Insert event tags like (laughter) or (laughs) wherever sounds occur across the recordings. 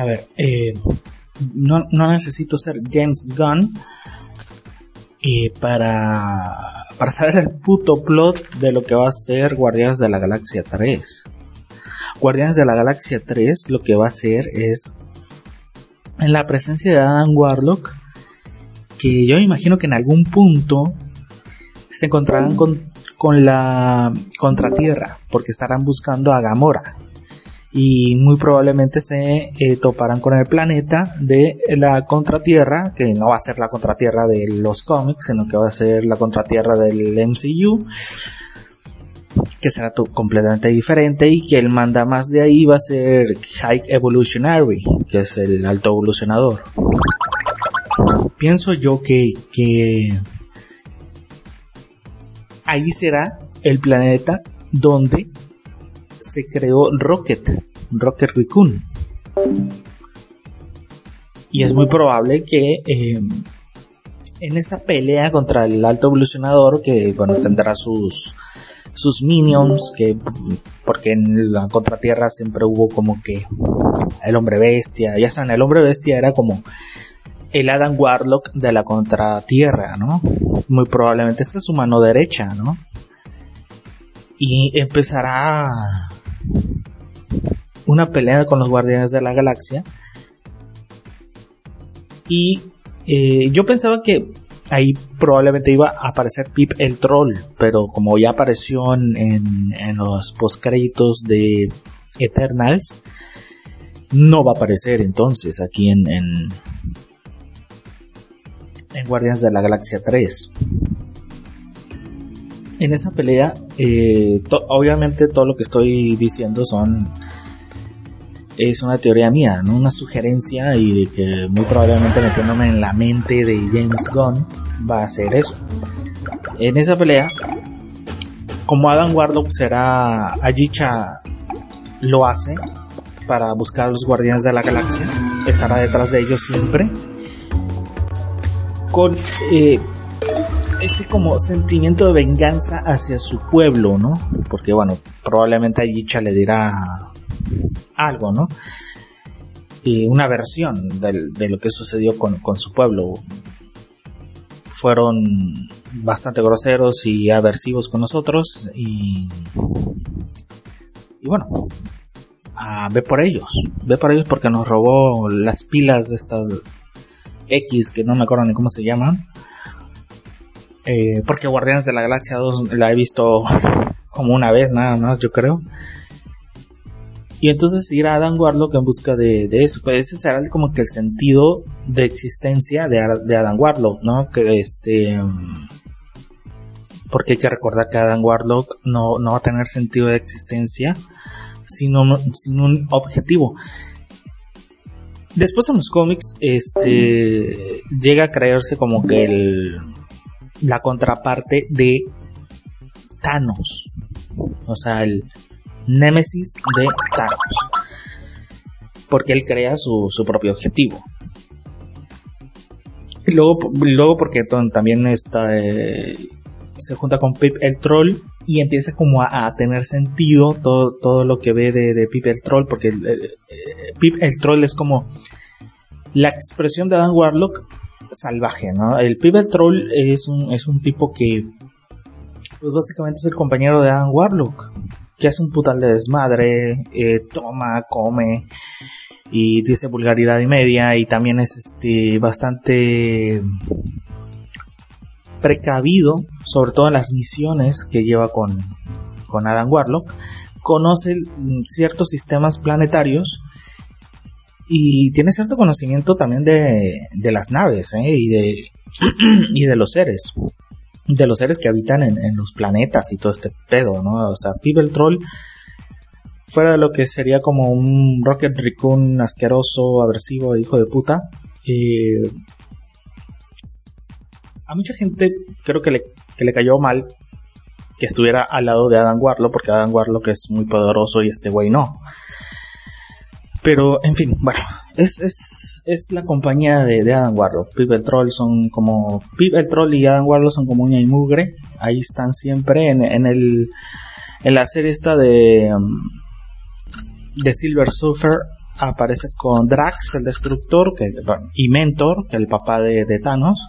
A ver, eh, no, no, necesito ser James Gunn eh, para, para saber el puto plot de lo que va a ser Guardianes de la Galaxia 3. Guardianes de la Galaxia 3 lo que va a hacer es en la presencia de Adam Warlock que yo imagino que en algún punto se encontrarán con, con la contratierra porque estarán buscando a Gamora y muy probablemente se eh, toparán con el planeta de la contratierra, que no va a ser la contratierra de los cómics, sino que va a ser la contratierra del MCU, que será completamente diferente y que el manda más de ahí va a ser High Evolutionary, que es el alto evolucionador. Pienso yo que, que ahí será el planeta donde se creó Rocket, Rocket Raccoon. Y es muy probable que eh, en esa pelea contra el alto evolucionador, que bueno, tendrá sus, sus minions, que porque en la contratierra siempre hubo como que el hombre bestia, ya saben, el hombre bestia era como el Adam Warlock de la contratierra, ¿no? Muy probablemente esta es su mano derecha, ¿no? Y empezará una pelea con los Guardianes de la Galaxia. Y eh, yo pensaba que ahí probablemente iba a aparecer Pip el Troll, pero como ya apareció en, los postcréditos de Eternals, no va a aparecer entonces aquí en, en, en Guardianes de la Galaxia 3 en esa pelea, eh, obviamente todo lo que estoy diciendo son es una teoría mía, una sugerencia y de que muy probablemente metiéndome en la mente de James Gunn va a hacer eso. En esa pelea, como Adam Warlock será Ajicha lo hace para buscar a los guardianes de la galaxia, estará detrás de ellos siempre. Con eh, ese como sentimiento de venganza hacia su pueblo, ¿no? Porque bueno, probablemente Ayicha le dirá algo, ¿no? Y una versión de, lo que sucedió con, su pueblo. Fueron bastante groseros y aversivos con nosotros y, bueno, ve por ellos, ve por ellos porque nos robó las pilas de estas X que no me acuerdo ni cómo se llaman eh, porque Guardianes de la Galaxia 2 la he visto como una vez nada más, yo creo. Y entonces ir a Adam Warlock en busca de, eso. Pues ese será como que el sentido de existencia de, de Adam Warlock, ¿no? Que este. Porque hay que recordar que Adam Warlock no, no va a tener sentido de existencia sino sin un objetivo. Después en los cómics, este. llega a creerse como que el la contraparte de Thanos. O sea, el némesis de Thanos. Porque él crea su, propio objetivo. Y luego, luego porque también está, eh, se junta con Pip el Troll y empieza como a, tener sentido todo, todo, lo que ve de, Pip el Troll. Porque eh, eh, Pip el Troll es como la expresión de Dan Warlock salvaje, ¿no? El Pibel Troll es un, es un tipo que, pues básicamente es el compañero de Adam Warlock, que hace un putal de desmadre, eh, toma, come y dice vulgaridad y media y también es este bastante precavido, sobre todo en las misiones que lleva con, con Adam Warlock, conoce ciertos sistemas planetarios y tiene cierto conocimiento también de, las naves ¿eh? y, de, (clears throat) y de los seres. De los seres que habitan en, los planetas y todo este pedo, ¿no? O sea, Pibel Troll, fuera de lo que sería como un Rocket Raccoon asqueroso, aversivo, hijo de puta, eh, a mucha gente creo que le, que le cayó mal que estuviera al lado de Adam Warlock, porque Adam Warlock es muy poderoso y este güey no. Pero, en fin, bueno, es, es, es la compañía de, Adam Warlock. Pip el Troll son como. Pip el Troll y Adam Warlock son como uña y mugre. Ahí están siempre en, en el. En la serie esta de. De Silver Surfer. aparece con Drax, el destructor, que, y Mentor, que es el papá de, Thanos.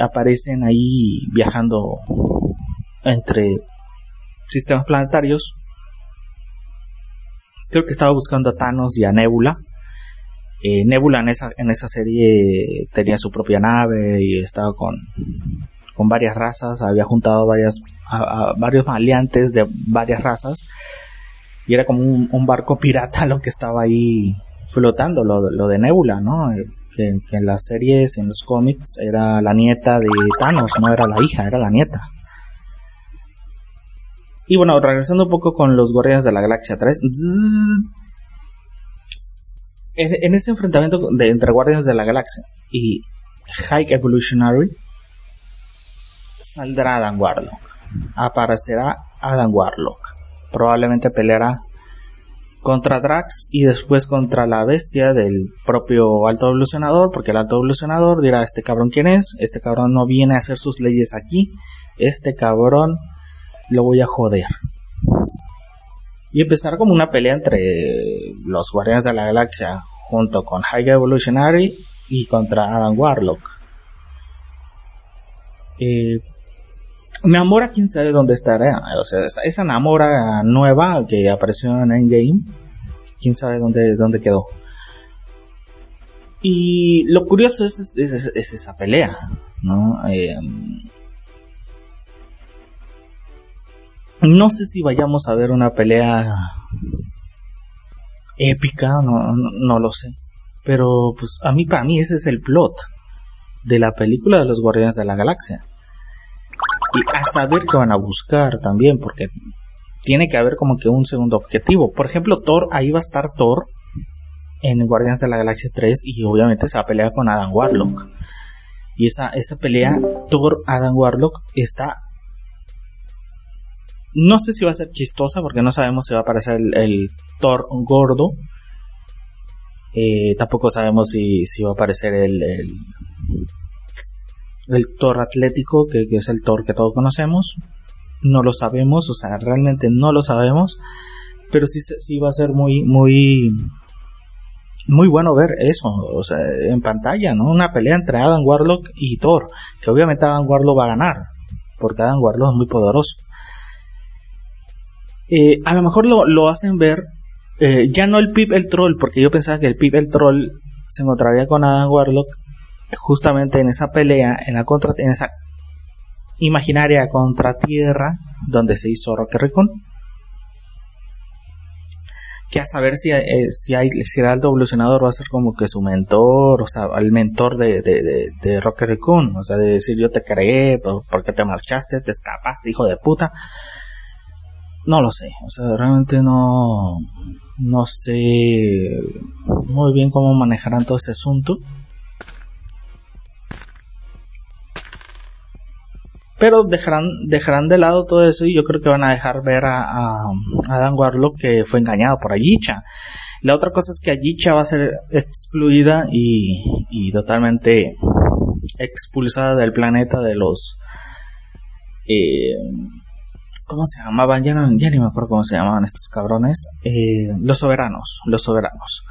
aparecen ahí viajando entre sistemas planetarios. Creo que estaba buscando a Thanos y a Nebula. Eh, Nebula en esa, en esa serie tenía su propia nave y estaba con, con varias razas, había juntado varias, a, varios maleantes de varias razas y era como un, barco (laughs) pirata lo que estaba ahí flotando, lo, lo de Nebula, ¿no? Eh, que, que, en las series, en los cómics, era la nieta de Thanos, no era la hija, era la nieta. Y bueno, regresando un poco con los Guardianes de la Galaxia 3, en, ese enfrentamiento de, entre Guardianes de la Galaxia y High Evolutionary, saldrá Adam Warlock. Aparecerá Adam Warlock. Probablemente peleará contra Drax y después contra la bestia del propio alto evolucionador, porque el alto evolucionador dirá, este cabrón quién es, este cabrón no viene a hacer sus leyes aquí, este cabrón lo voy a joder y empezar como una pelea entre los Guardianes de la Galaxia junto con High Evolutionary y contra Adam Warlock. Eh, Namora, quién sabe dónde estará. O sea, esa, Namora nueva que apareció en Endgame, quién sabe dónde, dónde quedó. Y lo curioso es, esa pelea, ¿no? Eh, No sé si vayamos a ver una pelea épica, no, no, lo sé. Pero pues a mí, para mí ese es el plot de la película de los Guardianes de la Galaxia. Y a saber qué van a buscar también, porque tiene que haber como que un segundo objetivo. Por ejemplo, Thor, ahí va a estar Thor en Guardianes de la Galaxia 3 y obviamente se va a pelear con Adam Warlock. Y esa, esa pelea Thor-Adam Warlock está no sé si va a ser chistosa porque no sabemos si va a aparecer el, Thor gordo. Eh, tampoco sabemos si, va a aparecer el, el, Thor atlético, que, es el Thor que todos conocemos. No lo sabemos, o sea, realmente no lo sabemos. Pero sí, sí va a ser muy, muy, muy bueno ver eso, o sea, en pantalla, ¿no? Una pelea entre Adam Warlock y Thor, que obviamente Adam Warlock va a ganar, porque Adam Warlock es muy poderoso. Eh, a lo mejor lo, hacen ver, eh, ya no el Pip el Troll, porque yo pensaba que el Pip el Troll se encontraría con Adam Warlock justamente en esa pelea, en la contra, en esa imaginaria contra Tierra, donde se hizo Rocket Raccoon. Que a saber si, eh, si, hay, si el alto evolucionador va a ser como que su mentor, o sea, el mentor de, de, de, Rocket Raccoon, o sea, de decir yo te creé, porque te marchaste, te escapaste, hijo de puta. No lo sé, o sea, realmente no, no sé muy bien cómo manejarán todo ese asunto. Pero dejarán, dejarán de lado todo eso y yo creo que van a dejar ver a, a, Dan Warlock que fue engañado por Ayicha. La otra cosa es que Ayicha va a ser excluida y, y totalmente expulsada del planeta de los eh, ¿Cómo se llamaban? Ya, no, ya ni me acuerdo cómo se llamaban estos cabrones. Eh, los soberanos, los soberanos.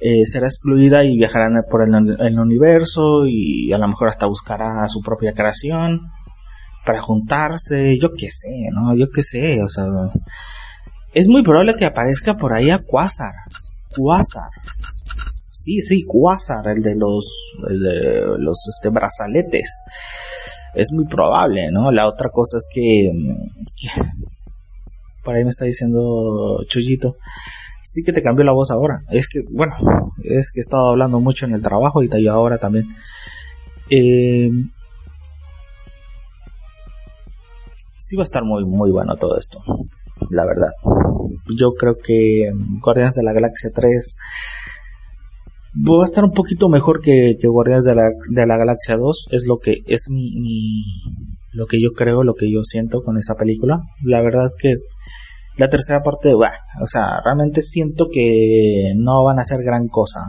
Eh, será excluida y viajará por el, universo y a lo mejor hasta buscará su propia creación para juntarse, yo qué sé, ¿no? Yo qué sé, o sea, es muy probable que aparezca por ahí a Quasar. Quasar. Sí, sí, Quasar, el de los, el de los este, brazaletes es muy probable, ¿no? La otra cosa es que, por ahí me está diciendo Chuyito, sí que te cambió la voz ahora. Es que, bueno, es que he estado hablando mucho en el trabajo y te yo ahora también. Eh, sí va a estar muy, muy bueno todo esto, la verdad. Yo creo que Guardianes de la Galaxia 3 va a estar un poquito mejor que, que Guardianes de la, de la, Galaxia 2 es lo que es mi, mi, lo que yo creo lo que yo siento con esa película la verdad es que la tercera parte o sea realmente siento que no van a hacer gran cosa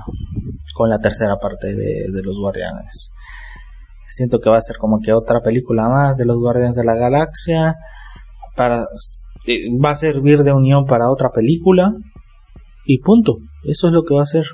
con la tercera parte de, de los Guardianes siento que va a ser como que otra película más de los Guardianes de la Galaxia eh, va a servir de unión para otra película y punto. Eso es lo que va a hacer.